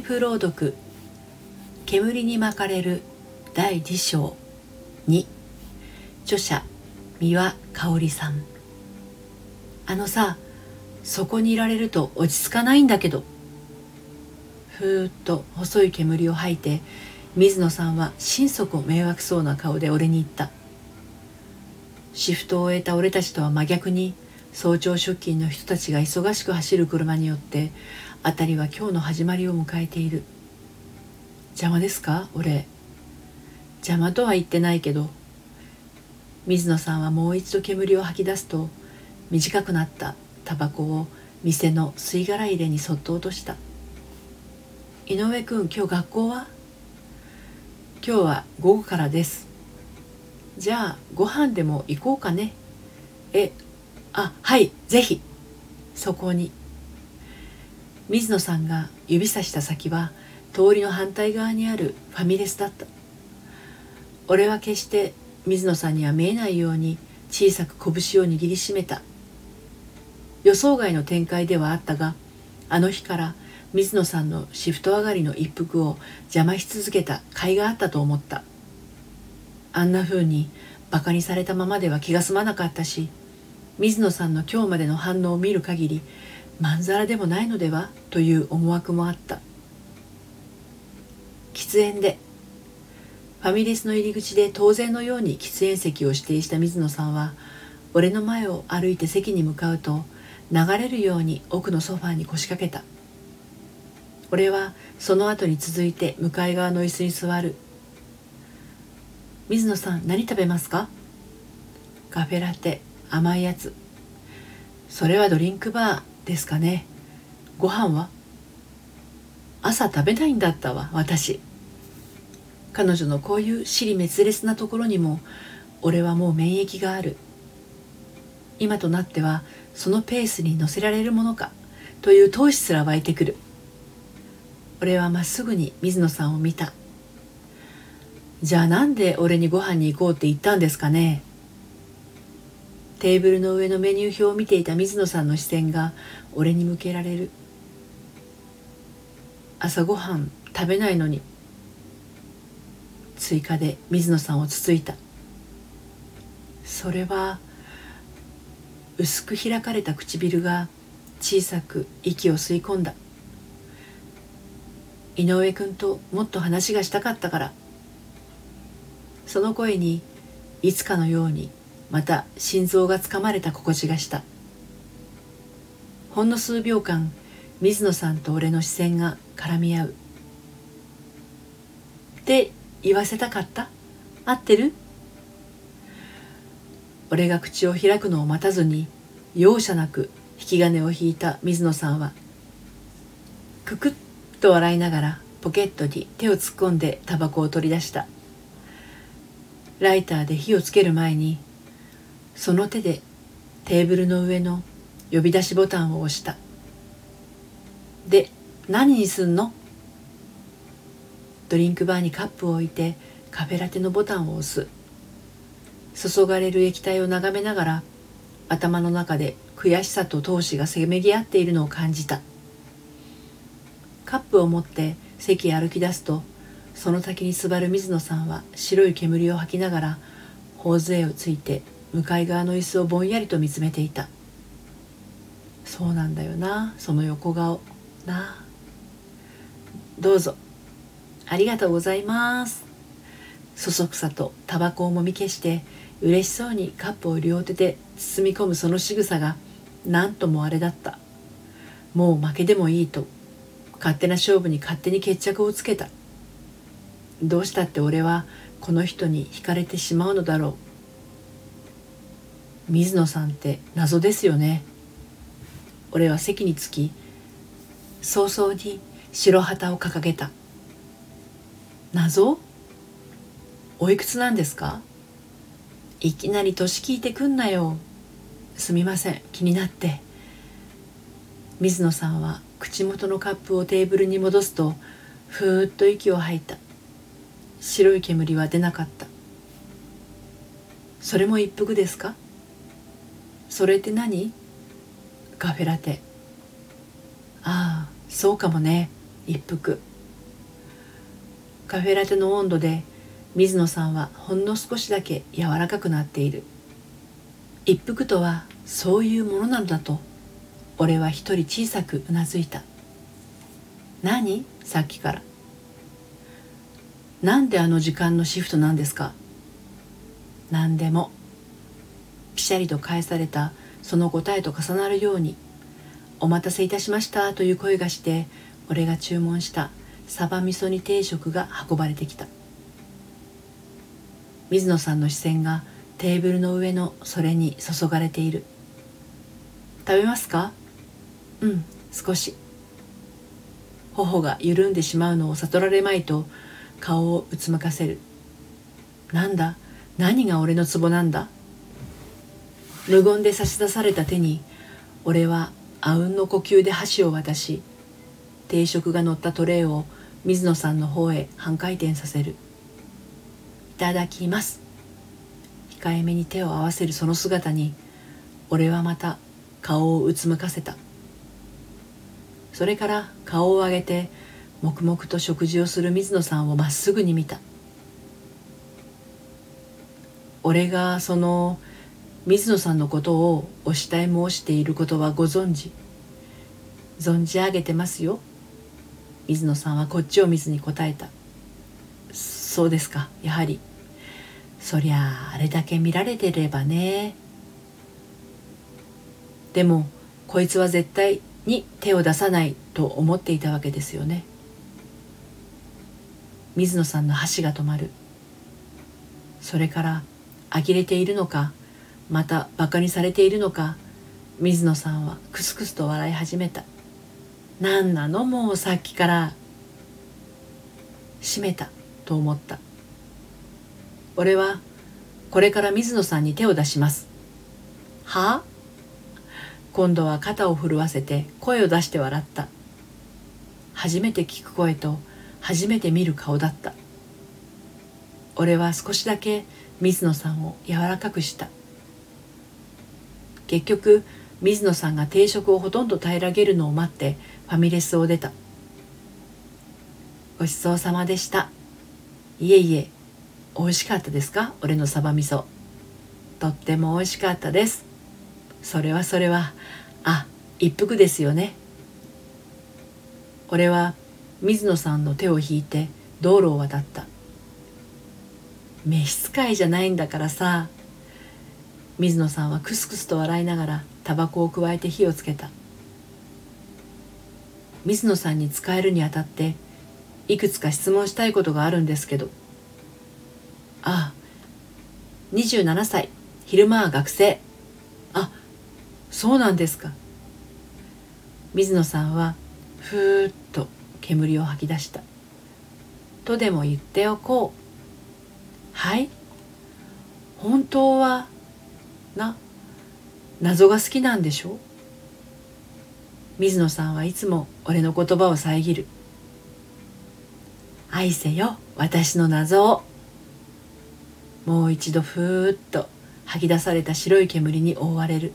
イプ朗読。煙に巻かれる第2章。2著者三輪香織さん。あのさそこにいられると落ち着かないんだけど。ふーっと細い煙を吐いて水野さんは心底迷惑そうな顔で俺に言った。シフトを終えた俺たちとは真逆に早朝出勤の人たちが忙しく走る車によって辺りは今日の始まりを迎えている。邪魔ですか？俺。邪魔とは言ってないけど。水野さんはもう一度煙を吐き出すと短くなったタバコを店の吸い殻入れにそっと落とした。井上君今日学校は？今日は午後からです。じゃあご飯でも行こうかね。えあはいぜひ。そこに。水野さんが指さした先は通りの反対側にあるファミレスだった。俺は決して水野さんには見えないように小さく拳を握りしめた。予想外の展開ではあったがあの日から水野さんのシフト上がりの一服を邪魔し続けた甲斐があったと思った。あんな風にバカにされたままでは気が済まなかったし水野さんの今日までの反応を見る限りまんざらでもないのでは？という思惑もあった。喫煙でファミレスの入り口で当然のように喫煙席を指定した水野さんは俺の前を歩いて席に向かうと流れるように奥のソファーに腰掛けた。俺はその後に続いて向かい側の椅子に座る。水野さん何食べますか？カフェラテ。甘いやつ。それはドリンクバーですかね。ご飯は？朝食べないんだったわ私。彼女のこういう尻滅裂なところにも俺はもう免疫がある。今となってはそのペースに乗せられるものかという闘志すら湧いてくる。俺はまっすぐに水野さんを見た。じゃあなんで俺にご飯に行こうって言ったんですかね。テーブルの上のメニュー表を見ていた水野さんの視線が俺に向けられる。朝ごはん食べないのに追加で水野さんをつついた。それは薄く開かれた唇が小さく息を吸い込んだ。井上君ともっと話がしたかったから。その声にいつかのようにまた心臓がつかまれた心地がした。ほんの数秒間水野さんと俺の視線が絡み合う。って言わせたかった？合ってる？俺が口を開くのを待たずに容赦なく引き金を引いた水野さんはくくっと笑いながらポケットに手を突っ込んでタバコを取り出した。ライターで火をつける前にその手でテーブルの上の呼び出しボタンを押した。で何にすんの？ドリンクバーにカップを置いてカフェラテのボタンを押す。注がれる液体を眺めながら頭の中で悔しさと闘志がせめぎ合っているのを感じた。カップを持って席へ歩き出すとその先に座る水野さんは白い煙を吐きながら頬杖をついて向かい側の椅子をぼんやりと見つめていた。そうなんだよなその横顔。などうぞ。ありがとうございます。そそくさとタバコをもみ消して嬉しそうにカップを両手で包み込むその仕草が何ともあれだった。もう負けでもいいと勝手な勝負に勝手に決着をつけた。どうしたって俺はこの人に惹かれてしまうのだろう。水野さんって謎ですよね。俺は席につき早々に白旗を掲げた。謎？おいくつなんですか？いきなり年聞いてくんなよ。すみません気になって。水野さんは口元のカップをテーブルに戻すとふーっと息を吐いた。白い煙は出なかった。それも一服ですか？それって何？カフェラテ。ああそうかもね。一服。カフェラテの温度で水野さんはほんの少しだけ柔らかくなっている。一服とはそういうものなのだと俺は一人小さくうなずいた。何？さっきから。なんであの時間のシフトなんですか？何でも。ピシャリと返されたその答えと重なるように「お待たせいたしました」という声がして俺が注文したサバ味噌煮定食が運ばれてきた。水野さんの視線がテーブルの上のそれに注がれている食べますかうん少し頬が緩んでしまうのを悟られまいと顔をうつむかせるなんだ？何が俺のツボなんだ？無言で差し出された手に俺はあうんの呼吸で箸を渡し定食が乗ったトレーを水野さんの方へ半回転させる。いただきます。控えめに手を合わせるその姿に俺はまた顔をうつむかせた。それから顔を上げて黙々と食事をする水野さんをまっすぐに見た。俺がその水野さんのことをお慕い申していることはご存知？存じ上げてますよ？水野さんはこっちを見ずに答えた。そうですかやはり。そりゃあれだけ見られてればね。でもこいつは絶対に手を出さないと思っていたわけですよね。水野さんの箸が止まる。それから呆れているのか？またバカにされているのか？水野さんはクスクスと笑い始めた。何なの？もうさっきから。閉めた。と思った。俺はこれから水野さんに手を出します。は？あ今度は肩を震わせて声を出して笑った。初めて聞く声と初めて見る顔だった。俺は少しだけ水野さんを柔らかくした。結局水野さんが定食をほとんど平らげるのを待ってファミレスを出た。ごちそうさまでした。いえいえ美味しかったですか？俺のサバ味噌。とっても美味しかったです。それはそれはあ一服ですよね。俺は水野さんの手を引いて道路を渡った。召使いじゃないんだからさ。水野さんはクスクスと笑いながらタバコをくわえて火をつけた。水野さんに使えるにあたっていくつか質問したいことがあるんですけど。ああ27歳。昼間は学生。あそうなんですか。水野さんはふーっと煙を吐き出した。とでも言っておこう。はい。本当はな謎が好きなんでしょ？水野さんはいつも俺の言葉を遮る。愛せよ私の謎を。もう一度ふーっと吐き出された白い煙に覆われる。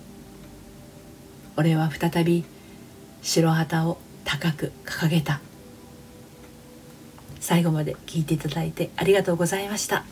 俺は再び白旗を高く掲げた。最後まで聞いていただいてありがとうございました。